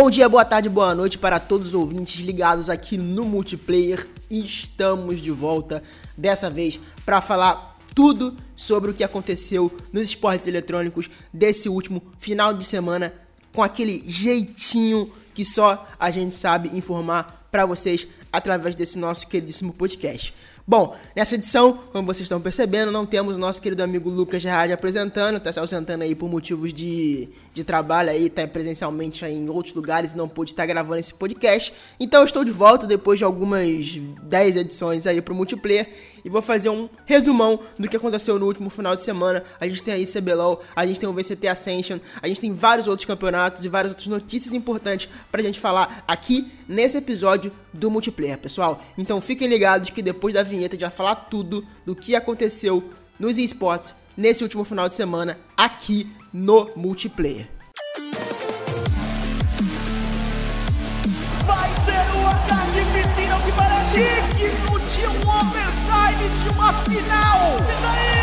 Bom dia, boa tarde, boa noite para todos os ouvintes ligados aqui no multiplayer. Estamos de volta dessa vez para falar tudo sobre o que aconteceu nos esportes eletrônicos desse último final de semana com aquele jeitinho que só a gente sabe informar para vocês através desse nosso queridíssimo podcast. Bom, nessa edição, como vocês estão percebendo, não temos o nosso querido amigo Lucas Gerard apresentando, tá se ausentando aí por motivos de, de trabalho aí, tá presencialmente aí em outros lugares e não pôde estar gravando esse podcast. Então eu estou de volta depois de algumas 10 edições aí pro multiplayer e vou fazer um resumão do que aconteceu no último final de semana. A gente tem aí CBLOL, a gente tem o VCT Ascension, a gente tem vários outros campeonatos e várias outras notícias importantes pra gente falar aqui nesse episódio do multiplayer, pessoal. Então fiquem ligados que depois da vinheta a gente vai falar tudo do que aconteceu nos esportes nesse último final de semana aqui no multiplayer. De uma final. E daí?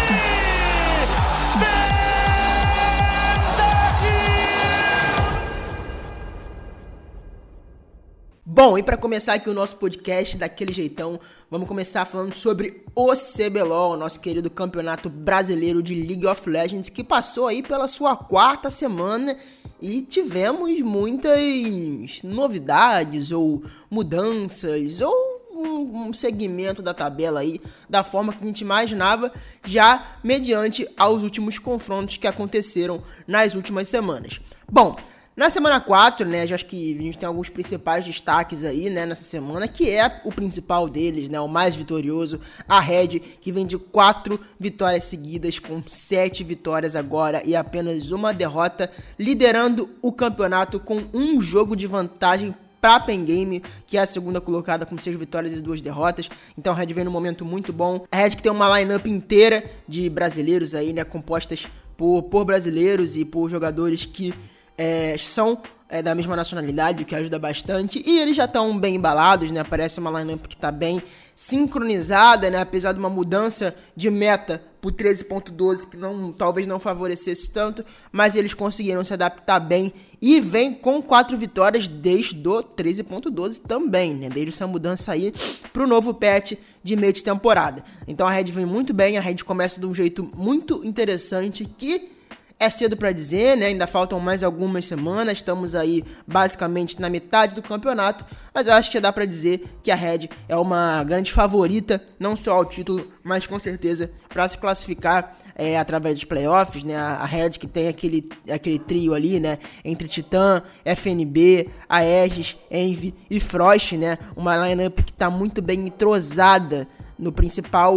Bom, e para começar aqui o nosso podcast daquele jeitão, vamos começar falando sobre o CBLOL, nosso querido campeonato brasileiro de League of Legends, que passou aí pela sua quarta semana e tivemos muitas novidades ou mudanças ou um, um, segmento da tabela aí da forma que a gente imaginava, já mediante aos últimos confrontos que aconteceram nas últimas semanas. Bom, na semana 4, né, já acho que a gente tem alguns principais destaques aí, né, nessa semana, que é o principal deles, né, o mais vitorioso, a Red, que vem de quatro vitórias seguidas, com sete vitórias agora e apenas uma derrota, liderando o campeonato com um jogo de vantagem para a Pen Game, que é a segunda colocada com seis vitórias e duas derrotas. Então a Red vem num momento muito bom. A Red que tem uma lineup inteira de brasileiros aí, né, compostas por, por brasileiros e por jogadores que é, são é, da mesma nacionalidade, o que ajuda bastante. E eles já estão bem embalados, né? Parece uma lineup que está bem sincronizada, né? Apesar de uma mudança de meta por 13.12 que não, talvez não favorecesse tanto, mas eles conseguiram se adaptar bem e vem com quatro vitórias desde o 13.12 também, né? Desde essa mudança aí para o novo patch de meio de temporada. Então a Red vem muito bem, a Red começa de um jeito muito interessante que é cedo para dizer, né? Ainda faltam mais algumas semanas, estamos aí basicamente na metade do campeonato, mas eu acho que dá para dizer que a Red é uma grande favorita, não só ao título, mas com certeza para se classificar é, através dos playoffs, né? A Red que tem aquele, aquele trio ali, né? Entre Titã, FNB, Aegis, Envy e Frost, né? Uma lineup que está muito bem entrosada no principal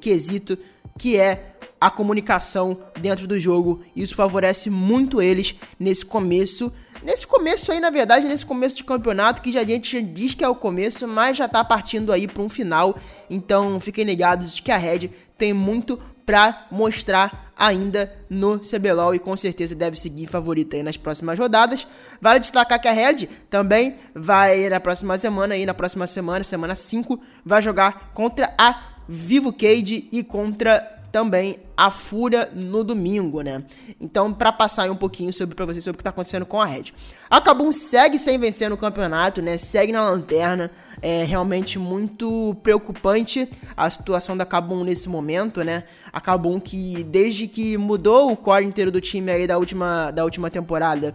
quesito que é a comunicação dentro do jogo. Isso favorece muito eles nesse começo. Nesse começo aí, na verdade, nesse começo de campeonato, que já a gente diz que é o começo, mas já tá partindo aí para um final. Então fiquem ligados que a Red tem muito para mostrar ainda no CBLOL e com certeza deve seguir favorita aí nas próximas rodadas. Vale destacar que a Red também vai na próxima semana aí, na próxima semana, semana 5, vai jogar contra a Vivo Cage e contra também a Fúria no domingo, né? Então, para passar um pouquinho sobre para vocês sobre o que tá acontecendo com a Red. A Kabum segue sem vencer no campeonato, né? Segue na lanterna. É realmente muito preocupante a situação da Kabum nesse momento, né? A Kabum que desde que mudou o core inteiro do time aí da última da última temporada,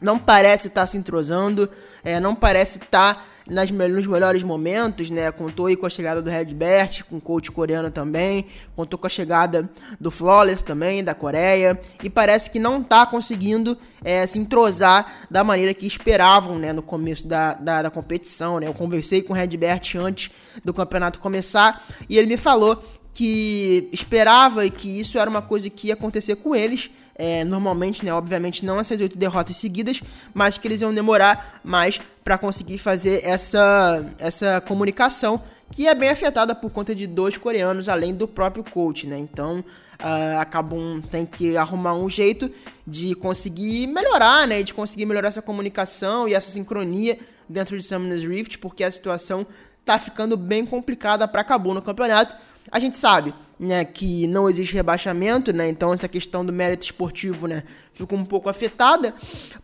não parece estar tá se entrosando, é, não parece estar tá nas, nos melhores momentos, né? Contou aí com a chegada do Redbert, com o coach coreano também, contou com a chegada do Flawless também, da Coreia, e parece que não tá conseguindo é, se entrosar da maneira que esperavam, né? No começo da, da, da competição, né? Eu conversei com o Redbert antes do campeonato começar, e ele me falou que esperava e que isso era uma coisa que ia acontecer com eles, é, normalmente, né, obviamente não essas oito derrotas seguidas, mas que eles iam demorar mais para conseguir fazer essa, essa comunicação que é bem afetada por conta de dois coreanos, além do próprio coach, né? Então, uh, acabam tem que arrumar um jeito de conseguir melhorar, né? De conseguir melhorar essa comunicação e essa sincronia dentro de Summoners Rift, porque a situação tá ficando bem complicada para Cabo no campeonato. A gente sabe, né, que não existe rebaixamento, né? Então essa questão do mérito esportivo, né, ficou um pouco afetada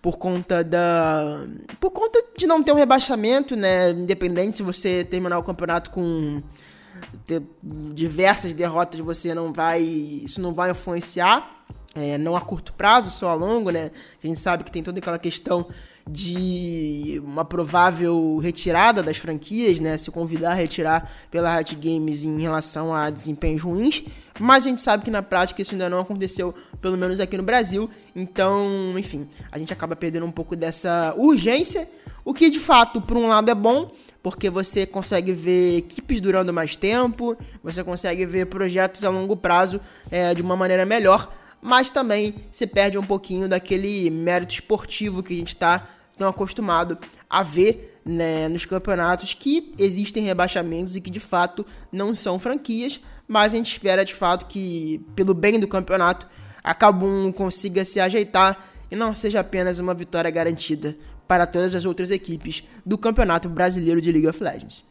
por conta da por conta de não ter um rebaixamento, né, independente se você terminar o campeonato com ter diversas derrotas, você não vai, isso não vai influenciar, é, não a curto prazo, só a longo, né? A gente sabe que tem toda aquela questão de uma provável retirada das franquias, né? Se convidar a retirar pela Riot Games em relação a desempenhos ruins, mas a gente sabe que na prática isso ainda não aconteceu, pelo menos aqui no Brasil. Então, enfim, a gente acaba perdendo um pouco dessa urgência, o que de fato, por um lado, é bom, porque você consegue ver equipes durando mais tempo, você consegue ver projetos a longo prazo é, de uma maneira melhor, mas também se perde um pouquinho daquele mérito esportivo que a gente está tão acostumado a ver né, nos campeonatos que existem rebaixamentos e que de fato não são franquias, mas a gente espera de fato que, pelo bem do campeonato, a Kabum consiga se ajeitar e não seja apenas uma vitória garantida para todas as outras equipes do Campeonato Brasileiro de League of Legends.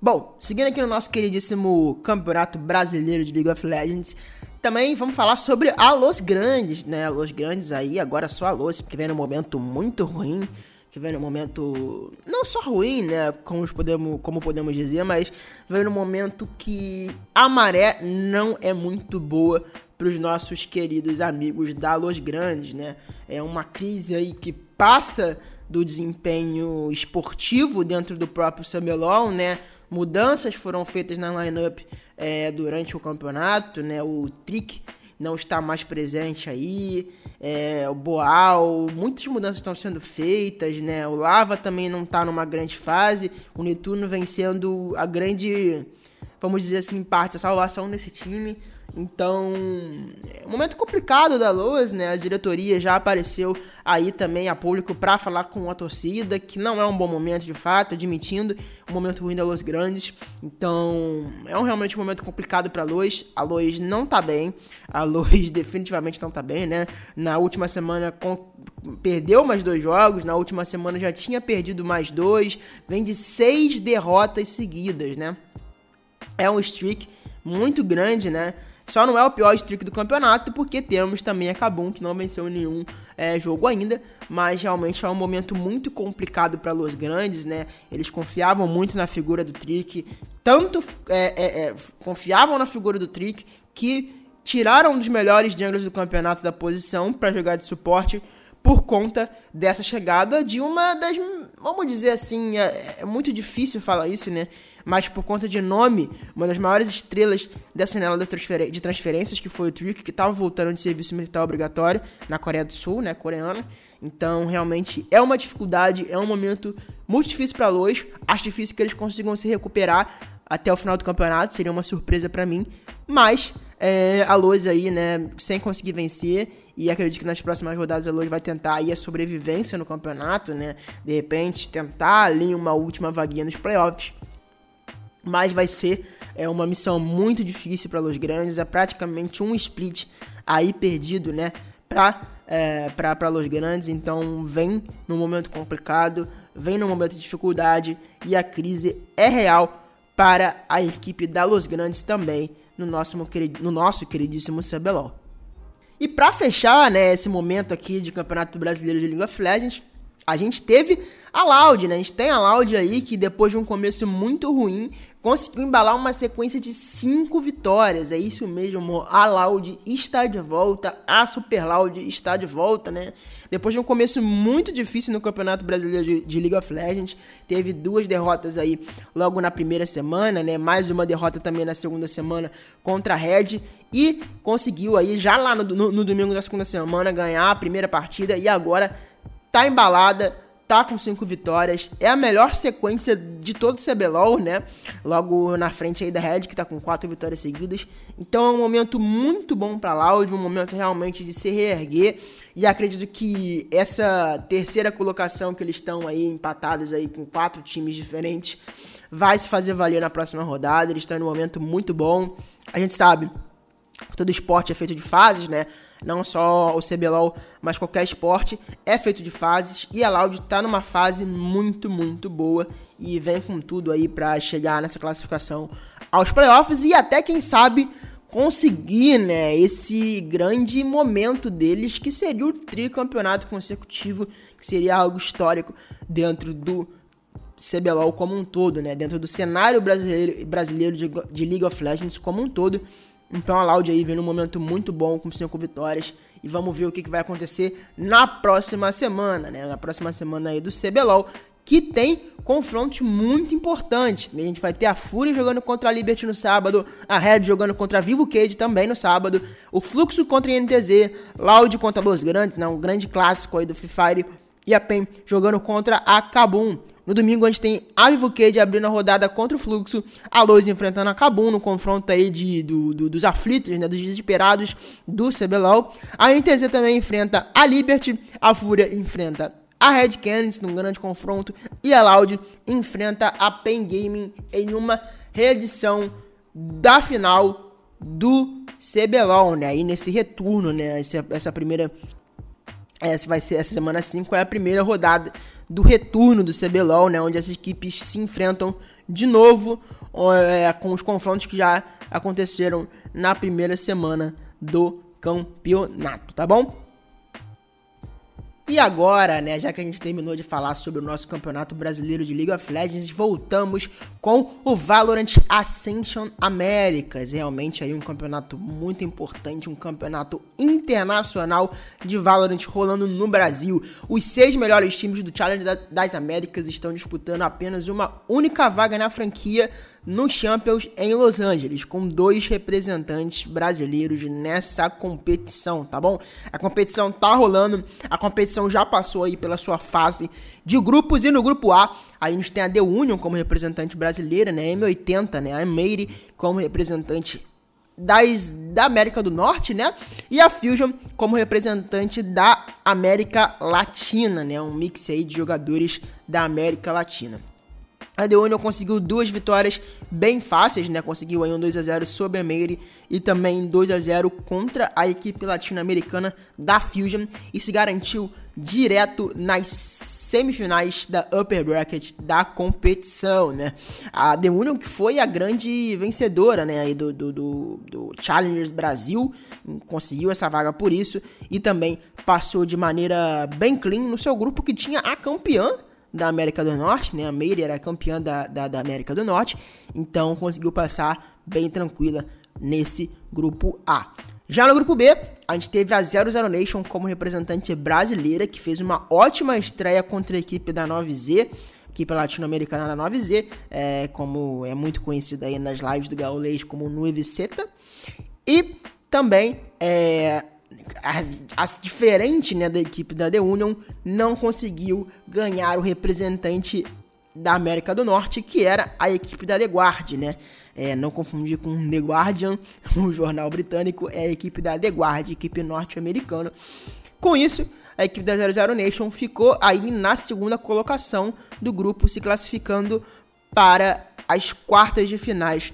Bom, seguindo aqui no nosso queridíssimo Campeonato Brasileiro de League of Legends, também vamos falar sobre a Los Grandes, né? Los Grandes aí, agora só a Los, que vem num momento muito ruim, que vem num momento não só ruim, né? Como podemos, como podemos dizer, mas vem num momento que a maré não é muito boa para os nossos queridos amigos da Los Grandes, né? É uma crise aí que passa do desempenho esportivo dentro do próprio CBLOL, né? Mudanças foram feitas na lineup é, durante o campeonato, né? O Trick não está mais presente aí, é, o Boal, muitas mudanças estão sendo feitas, né? O Lava também não está numa grande fase, o Netuno vem sendo a grande, vamos dizer assim, parte da salvação nesse time. Então, é momento complicado da Loas, né? A diretoria já apareceu aí também a público para falar com a torcida, que não é um bom momento de fato, admitindo um momento ruim da Loas Grandes. Então, é um, realmente um momento complicado para a Loas. A Loas não tá bem. A Loas definitivamente não tá bem, né? Na última semana com... perdeu mais dois jogos, na última semana já tinha perdido mais dois. Vem de seis derrotas seguidas, né? É um streak muito grande, né? Só não é o pior streak do campeonato, porque temos também a Kabum, que não venceu nenhum é, jogo ainda, mas realmente é um momento muito complicado para Los Grandes, né? Eles confiavam muito na figura do Trick, tanto é, é, é, confiavam na figura do Trick que tiraram um dos melhores junglers do campeonato da posição para jogar de suporte por conta dessa chegada de uma das, vamos dizer assim, é, é muito difícil falar isso, né? Mas por conta de nome, uma das maiores estrelas dessa janela de transferências, que foi o Trick, que estava voltando de serviço militar obrigatório na Coreia do Sul, né, coreana. Então, realmente é uma dificuldade, é um momento muito difícil para Lois. Acho difícil que eles consigam se recuperar até o final do campeonato, seria uma surpresa para mim. Mas é, a Lois aí, né, sem conseguir vencer, e acredito que nas próximas rodadas a Lois vai tentar aí a sobrevivência no campeonato, né? De repente tentar ali uma última vaguinha nos playoffs mas vai ser é uma missão muito difícil para Los Grandes, é praticamente um split aí perdido, né, para é, para Los Grandes, então vem num momento complicado, vem num momento de dificuldade e a crise é real para a equipe da Los Grandes também no nosso, no nosso queridíssimo CBLOL. E para fechar, né, esse momento aqui de Campeonato Brasileiro de League of Legends, a gente teve a Loud, né? A gente tem a Loud aí que depois de um começo muito ruim conseguiu embalar uma sequência de cinco vitórias. É isso mesmo, a Loud está de volta, a Super Loud está de volta, né? Depois de um começo muito difícil no Campeonato Brasileiro de, de, League of Legends, teve duas derrotas aí logo na primeira semana, né? Mais uma derrota também na segunda semana contra a Red e conseguiu aí já lá no, no, no domingo da segunda semana ganhar a primeira partida e agora tá embalada tá com cinco vitórias, é a melhor sequência de todo o CBLOL, né? Logo na frente aí da Red, que tá com quatro vitórias seguidas. Então é um momento muito bom para Loud, um momento realmente de se reerguer. E acredito que essa terceira colocação que eles estão aí empatados aí com quatro times diferentes vai se fazer valer na próxima rodada. Eles estão em um momento muito bom. A gente sabe todo esporte é feito de fases, né? Não só o CBLOL, mas qualquer esporte, é feito de fases e a Loud está numa fase muito, muito boa e vem com tudo aí para chegar nessa classificação aos playoffs e até, quem sabe, conseguir, né, esse grande momento deles, que seria o tricampeonato consecutivo, que seria algo histórico dentro do CBLOL como um todo, né, dentro do cenário brasileiro, brasileiro de, de League of Legends como um todo. Então a Loud aí vem num momento muito bom com cinco vitórias e vamos ver o que, vai acontecer na próxima semana, né? Na próxima semana aí do CBLOL, que tem confrontos muito importantes. A gente vai ter a Fúria jogando contra a Liberty no sábado, a Red jogando contra a Vivo Cage também no sábado, o Fluxo contra a NTZ, Loud contra Los Grandes, né, um grande clássico aí do Free Fire, e a PEN jogando contra a Kabum. No domingo a gente tem a Vivo Cage abrindo a rodada contra o Fluxo, a Loz enfrentando a Kabum no confronto aí de, do, do, dos aflitos, né, dos desesperados do CBLOL. A NTZ também enfrenta a Liberty, a Fúria enfrenta a Red Canids num grande confronto e a Loud enfrenta a Pen Gaming em uma reedição da final do CBLOL, né? Aí nesse retorno, né? Essa, essa primeira essa vai ser essa semana 5 é a primeira rodada do retorno do CBLOL, né? Onde as equipes se enfrentam de novo é, com os confrontos que já aconteceram na primeira semana do campeonato, tá bom? E agora, né, já que a gente terminou de falar sobre o nosso campeonato brasileiro de League of Legends, voltamos com o Valorant Ascension Américas. Realmente aí um campeonato muito importante, um campeonato internacional de Valorant rolando no Brasil. Os seis melhores times do Challenge das Américas estão disputando apenas uma única vaga na franquia no Champions em Los Angeles, com dois representantes brasileiros nessa competição, tá bom? A competição tá rolando, a competição já passou aí pela sua fase de grupos e no grupo A, a gente tem a The Union como representante brasileira, né? M80, né? A Meire como representante das, da América do Norte, né? E a Fusion como representante da América Latina, né? Um mix aí de jogadores da América Latina. A The Union conseguiu duas vitórias bem fáceis, né? Conseguiu aí um 2 a 0 sobre a Meire e também 2 a 0 contra a equipe latino-americana da Fusion e se garantiu direto nas semifinais da upper bracket da competição, né? A The Union que foi a grande vencedora, né, aí do, do, do, do Challengers Brasil, conseguiu essa vaga por isso e também passou de maneira bem clean no seu grupo que tinha a campeã da América do Norte, né? A Meire era campeã da, da, da, América do Norte, então conseguiu passar bem tranquila nesse grupo A. Já no grupo B, a gente teve a 00 Nation como representante brasileira, que fez uma ótima estreia contra a equipe da 9Z, equipe latino-americana da 9Z, é, como é muito conhecida aí nas lives do Gaulês como Nueviceta. E também é, as, diferente né, da equipe da The Union, não conseguiu ganhar o representante da América do Norte, que era a equipe da The Guard, né? É, não confundir com The Guardian, o jornal britânico, é a equipe da The Guard, equipe norte-americana. Com isso, a equipe da 00 Nation ficou aí na segunda colocação do grupo, se classificando para as quartas de finais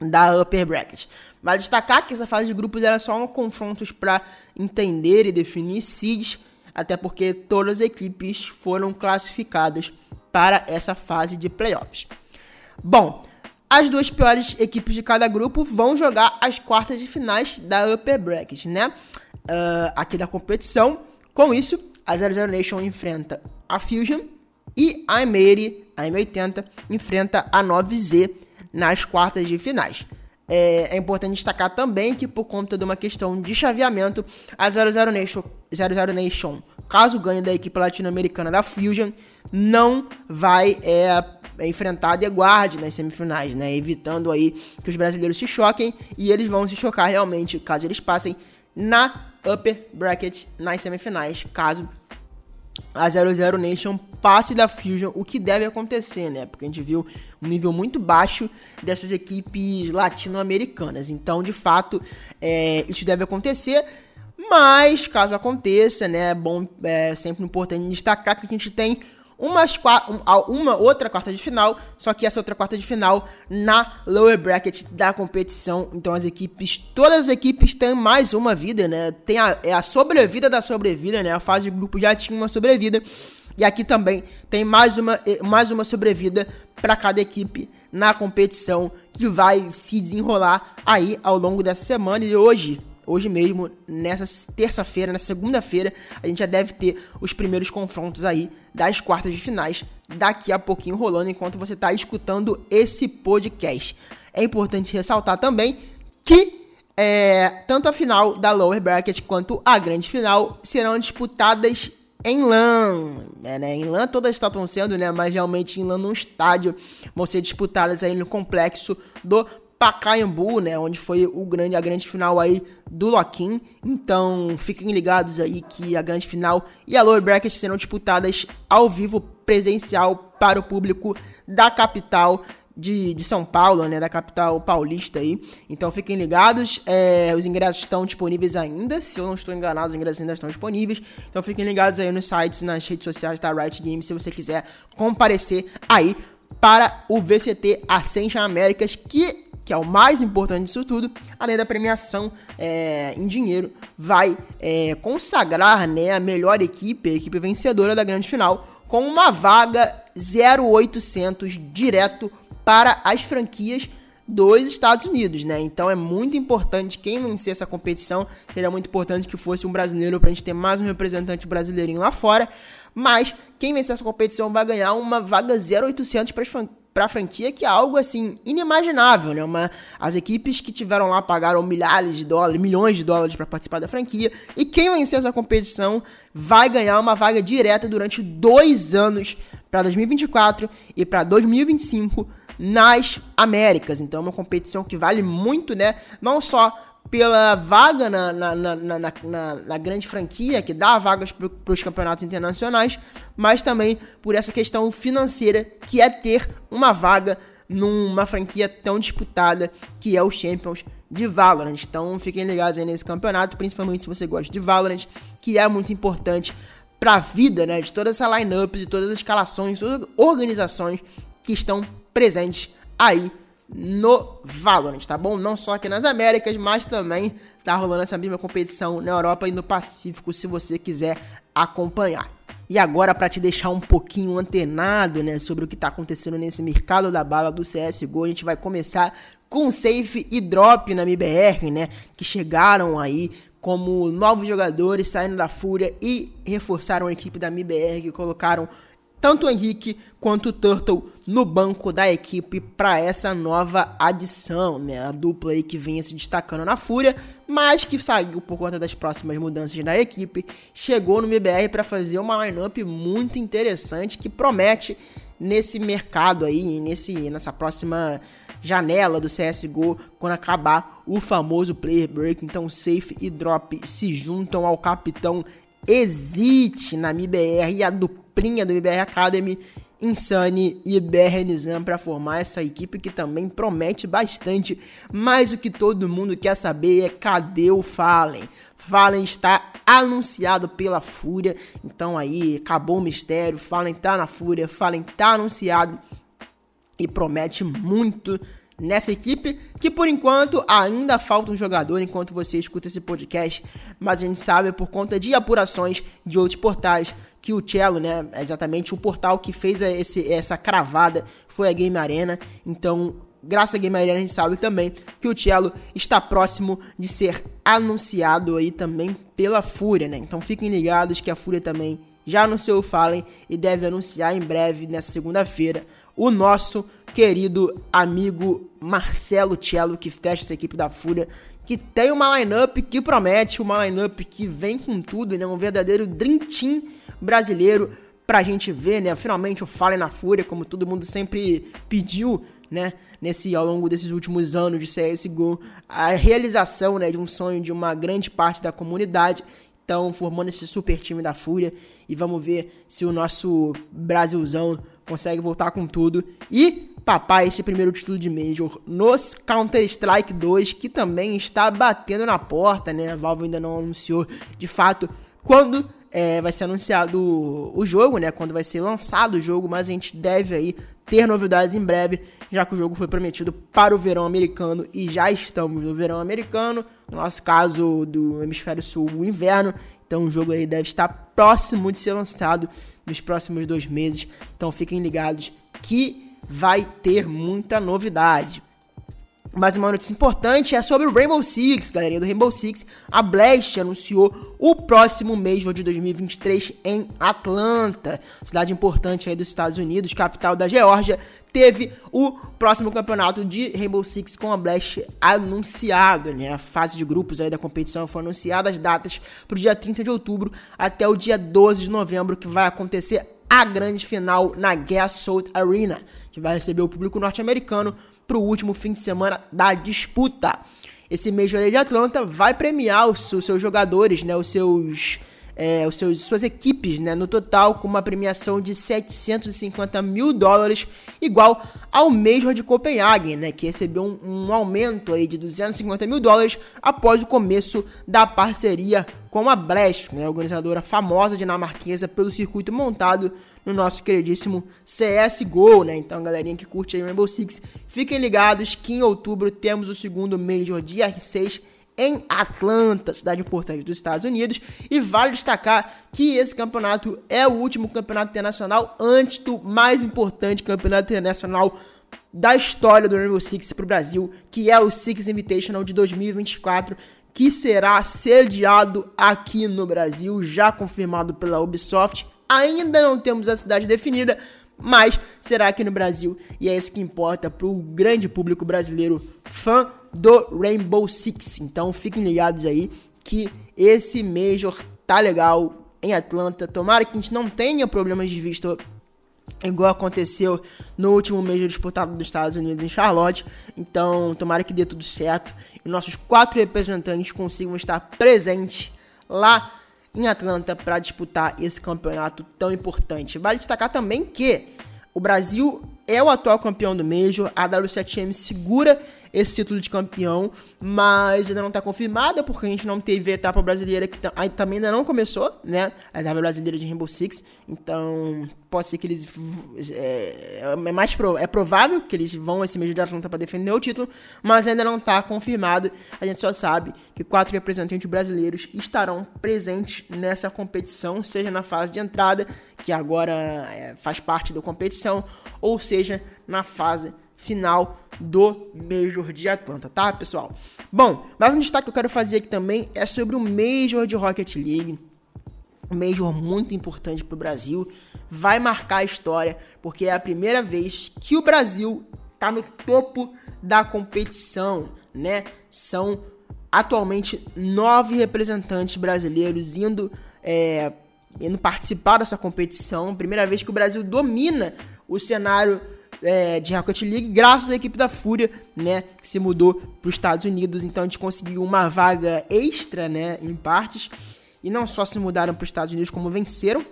da Upper Bracket. Vale destacar que essa fase de grupos era só um confrontos para entender e definir seeds, até porque todas as equipes foram classificadas para essa fase de playoffs. Bom, as duas piores equipes de cada grupo vão jogar as quartas de finais da Upper Bracket, né? Uh, aqui da competição. Com isso, a 00 Nation enfrenta a Fusion e a M80, a M80 enfrenta a 9Z nas quartas de finais. É, é, importante destacar também que, por conta de uma questão de chaveamento, a 00 Nation, 00 Nation caso ganhe da equipe latino-americana da Fusion, não vai é, enfrentar a The Guard nas semifinais, né? Evitando aí que os brasileiros se choquem e eles vão se chocar realmente caso eles passem na upper bracket nas semifinais, caso a 00 Nation passe da Fusion, o que deve acontecer, né? Porque a gente viu um nível muito baixo dessas equipes latino-americanas. Então, de fato, é, isso deve acontecer. Mas, caso aconteça, né? É bom, é sempre importante destacar que a gente tem umas, uma outra quarta de final, só que essa outra quarta de final na lower bracket da competição. Então as equipes, todas as equipes têm mais uma vida, né? Tem a, é a sobrevida da sobrevida, né? A fase de grupo já tinha uma sobrevida. E aqui também tem mais uma, mais uma sobrevida para cada equipe na competição, que vai se desenrolar aí ao longo dessa semana e hoje hoje mesmo, nessa terça-feira, na segunda-feira, a gente já deve ter os primeiros confrontos aí das quartas de finais, daqui a pouquinho rolando, enquanto você está escutando esse podcast. É importante ressaltar também que é, tanto a final da Lower Bracket quanto a grande final serão disputadas em LAN. É, né? Em LAN todas estão sendo, né? Mas realmente em LAN no estádio vão ser disputadas aí no complexo do Pacaembu, né, onde foi o grande, a grande final aí do Loquim. Então, fiquem ligados aí que a grande final e a lower bracket serão disputadas ao vivo presencial para o público da capital de, de São Paulo, né, da capital paulista aí. Então, fiquem ligados. É, os ingressos estão disponíveis ainda. Se eu não estou enganado, os ingressos ainda estão disponíveis. Então, fiquem ligados aí nos sites, nas redes sociais da Riot Games, se você quiser comparecer aí para o VCT Ascension Américas, que que é o mais importante disso tudo, além da premiação é, em dinheiro, vai é, consagrar né, a melhor equipe, a equipe vencedora da grande final, com uma vaga 0800 direto para as franquias dos Estados Unidos, né? Então é muito importante quem vencer essa competição. Seria muito importante que fosse um brasileiro para a gente ter mais um representante brasileirinho lá fora. Mas quem vencer essa competição vai ganhar uma vaga 0800 para as para a franquia, que é algo assim inimaginável, né? Uma, as equipes que tiveram lá pagaram milhares de dólares, milhões de dólares para participar da franquia, e quem vencer essa competição vai ganhar uma vaga direta durante dois anos para 2024 e para 2025 nas Américas. Então, é uma competição que vale muito, né? Não só pela vaga na, na, na, na, na grande franquia, que dá vagas para os campeonatos internacionais, mas também por essa questão financeira, que é ter uma vaga numa franquia tão disputada que é o Champions de Valorant. Então fiquem ligados aí nesse campeonato, principalmente se você gosta de Valorant, que é muito importante para a vida né, de toda essa lineup, de todas as escalações, todas as organizações que estão presentes aí no Valorant, tá bom? Não só aqui nas Américas, mas também tá rolando essa mesma competição na Europa e no Pacífico, se você quiser acompanhar. E agora, para te deixar um pouquinho antenado né, sobre o que está acontecendo nesse mercado da bala do CSGO, a gente vai começar com Safe e Drop na MBR, né? Que chegaram aí como novos jogadores saindo da Fúria e reforçaram a equipe da MBR, que colocaram tanto o Henrique quanto o Turtle no banco da equipe para essa nova adição, né? A dupla aí que vinha se destacando na Fúria, mas que saiu por conta das próximas mudanças da equipe, chegou no MBR para fazer uma lineup muito interessante que promete nesse mercado aí, nesse nessa próxima janela do CSGO, quando acabar o famoso player break. Então, Safe e Drop se juntam ao capitão Exit na MBR e a duplinha do MBR Academy, Insane e BR Nizam para formar essa equipe que também promete bastante. Mas o que todo mundo quer saber é cadê o Fallen? Fallen está anunciado pela Fúria, então aí acabou o mistério. Fallen tá na Fúria, Fallen tá anunciado e promete muito nessa equipe, que por enquanto ainda falta um jogador enquanto você escuta esse podcast, mas a gente sabe por conta de apurações de outros portais que o Cello, né, é exatamente o portal que fez esse, essa cravada foi a Game Arena, então graças a Game Arena a gente sabe também que o Cello está próximo de ser anunciado aí também pela Fúria, né, então fiquem ligados que a Fúria também já anunciou o Fallen e deve anunciar em breve, nessa segunda-feira, o nosso querido amigo Marcelo Cello, que fecha essa equipe da Fúria, que tem uma lineup que promete, uma lineup que vem com tudo, né? Um verdadeiro Dream Team brasileiro pra gente ver, né? Finalmente o Fallen na Fúria, como todo mundo sempre pediu, né? Nesse, ao longo desses últimos anos de CSGO, a realização né, de um sonho de uma grande parte da comunidade. Então, formando esse super time da Fúria. E vamos ver se o nosso Brasilzão consegue voltar com tudo. E papai, esse primeiro título de Major nos Counter-Strike 2, que também está batendo na porta, né? A Valve ainda não anunciou de fato quando é, vai ser anunciado o jogo, né? Quando vai ser lançado o jogo, mas a gente deve aí ter novidades em breve, já que o jogo foi prometido para o verão americano e já estamos no verão americano, no nosso caso do hemisfério sul, o inverno. Então o jogo aí deve estar próximo de ser lançado nos próximos dois meses. Então fiquem ligados que vai ter muita novidade. Mas uma notícia importante é sobre o Rainbow Six, galerinha do Rainbow Six. A Blast anunciou o próximo Major de 2023 em Atlanta, cidade importante aí dos Estados Unidos, capital da Geórgia. Teve o próximo campeonato de Rainbow Six com a Blast anunciado, né? A fase de grupos aí da competição foi anunciada, as datas para o dia 30 de outubro até o dia 12 de novembro, que vai acontecer a grande final na Gasol Arena, que vai receber o público norte-americano para o último fim de semana da disputa. Esse Major de Atlanta vai premiar os, os seus jogadores, né, os seus, é, os seus suas equipes, né, no total com uma premiação de 750 mil dólares, igual ao Major de Copenhague, né, que recebeu um, um aumento aí de 250 mil dólares após o começo da parceria com a Blast, né, organizadora famosa dinamarquesa pelo circuito montado no nosso queridíssimo CSGO, né? Então, galerinha que curte aí Rainbow Six, fiquem ligados que em outubro temos o segundo Major de R6 em Atlanta, cidade importante dos Estados Unidos, e vale destacar que esse campeonato é o último campeonato internacional antes do mais importante campeonato internacional da história do Rainbow Six para o Brasil, que é o Six Invitational de 2024, que será sediado aqui no Brasil, já confirmado pela Ubisoft Ainda não temos a cidade definida, mas será aqui no Brasil e é isso que importa para o grande público brasileiro fã do Rainbow Six. Então fiquem ligados aí que esse Major tá legal em Atlanta. Tomara que a gente não tenha problemas de visto igual aconteceu no último Major disputado dos Estados Unidos em Charlotte. Então tomara que dê tudo certo e nossos quatro representantes consigam estar presentes lá em Atlanta para disputar esse campeonato tão importante. Vale destacar também que o Brasil é o atual campeão do Major, a W7M segura esse título de campeão, mas ainda não está confirmada porque a gente não teve a etapa brasileira que também ainda não começou, né? A etapa brasileira de Rainbow Six, então pode ser que eles é, é mais é provável que eles vão esse mês de Atlanta para defender o título, mas ainda não está confirmado. A gente só sabe que quatro representantes brasileiros estarão presentes nessa competição, seja na fase de entrada, que agora é, faz parte da competição, ou seja na fase final do Major de Atlanta, tá, pessoal? Bom, mais um destaque que eu quero fazer aqui também é sobre o Major de Rocket League. Um Major muito importante para o Brasil. Vai marcar a história, porque é a primeira vez que o Brasil está no topo da competição, né? São atualmente nove representantes brasileiros indo, é, indo participar dessa competição. Primeira vez que o Brasil domina o cenário é, de Rocket League, graças à equipe da Fúria, né, que se mudou para os Estados Unidos. Então a gente conseguiu uma vaga extra, né, em partes. E não só se mudaram para os Estados Unidos, como venceram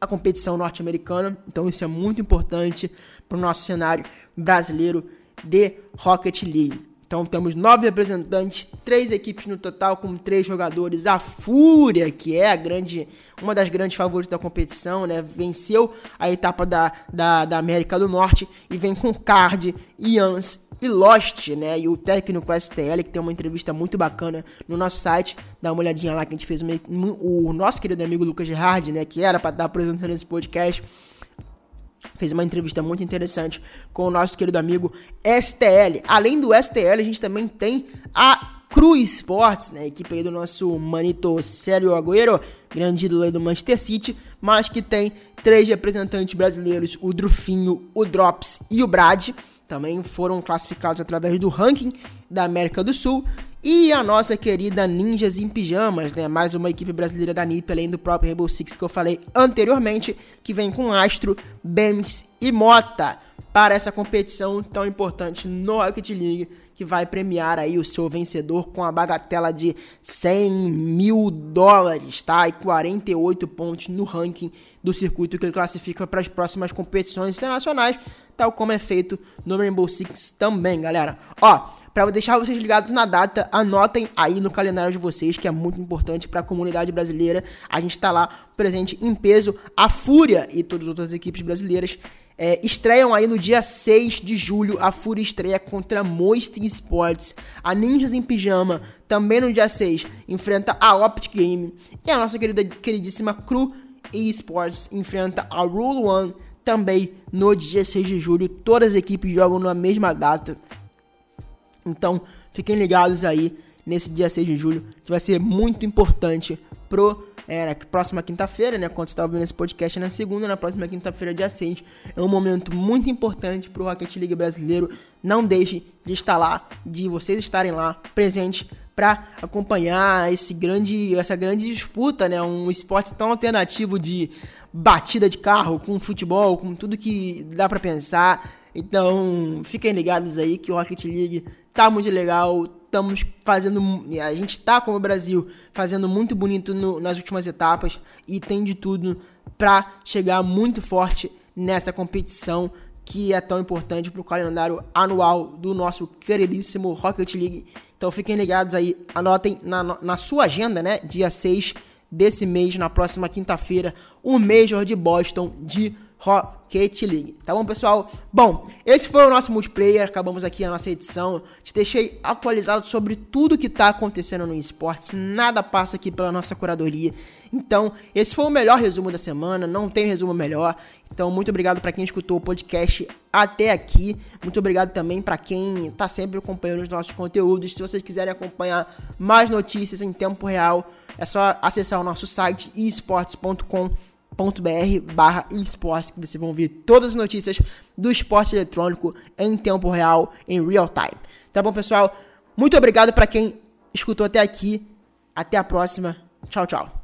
a competição norte-americana. Então isso é muito importante para o nosso cenário brasileiro de Rocket League. Então temos nove representantes, três equipes no total, com três jogadores. A Fúria, que é a grande, uma das grandes favoritas da competição, né? Venceu a etapa da, da, da América do Norte e vem com Card, Ians e Lost, né? E o técnico STL, que tem uma entrevista muito bacana no nosso site. Dá uma olhadinha lá que a gente fez o nosso querido amigo Lucas Gerard, né? Que era para estar apresentando esse podcast fez uma entrevista muito interessante com o nosso querido amigo STL. Além do STL, a gente também tem a Cruz Sports, né? Equipe aí do nosso manito Sérgio Agüero, grande ídolo aí do Manchester City, mas que tem três representantes brasileiros, o Drufinho, o Drops e o Brad. Também foram classificados através do ranking da América do Sul. E a nossa querida Ninjas em Pijamas, né? Mais uma equipe brasileira da NIP, além do próprio Rainbow Six que eu falei anteriormente, que vem com Astro, Bems e Mota para essa competição tão importante no Rocket League, que vai premiar aí o seu vencedor com a bagatela de 100 mil dólares, tá? E 48 pontos no ranking do circuito que ele classifica para as próximas competições internacionais, tal como é feito no Rainbow Six também, galera. Ó, para deixar vocês ligados na data, anotem aí no calendário de vocês, que é muito importante para a comunidade brasileira. A gente está lá presente em peso. A Fúria e todas as outras equipes brasileiras é, estreiam aí no dia 6 de julho. A Fúria estreia contra Moist Sports. A Ninjas em Pijama, também no dia 6, enfrenta a Optic Game. E a nossa querida, queridíssima Cru Esports enfrenta a Rule One também no dia 6 de julho. Todas as equipes jogam na mesma data. Então, fiquem ligados aí nesse dia 6 de julho, que vai ser muito importante pro é, na próxima quinta-feira, né? Quando você está ouvindo esse podcast na segunda, na próxima quinta-feira, dia 6. É um momento muito importante pro Rocket League brasileiro. Não deixe de estar lá, de vocês estarem lá presentes para acompanhar esse grande, essa grande disputa, né? Um esporte tão alternativo de batida de carro com futebol, com tudo que dá para pensar. Então, fiquem ligados aí que o Rocket League tá muito legal. Estamos fazendo. A gente tá, como o Brasil, fazendo muito bonito no, nas últimas etapas e tem de tudo para chegar muito forte nessa competição que é tão importante para o calendário anual do nosso queridíssimo Rocket League. Então fiquem ligados aí, anotem na, na sua agenda, né? Dia 6 desse mês, na próxima quinta-feira, o Major de Boston de Rocket League. Tá bom, pessoal? Bom, esse foi o nosso multiplayer. Acabamos aqui a nossa edição. Te deixei atualizado sobre tudo que tá acontecendo no esportes. Nada passa aqui pela nossa curadoria. Então, esse foi o melhor resumo da semana. Não tem resumo melhor. Então, muito obrigado para quem escutou o podcast até aqui. Muito obrigado também para quem tá sempre acompanhando os nossos conteúdos. Se vocês quiserem acompanhar mais notícias em tempo real, é só acessar o nosso site esportes.com br barra esportes que vocês vão ver todas as notícias do esporte eletrônico em tempo real, em real time. Tá bom, pessoal? Muito obrigado para quem escutou até aqui. Até a próxima. Tchau, tchau.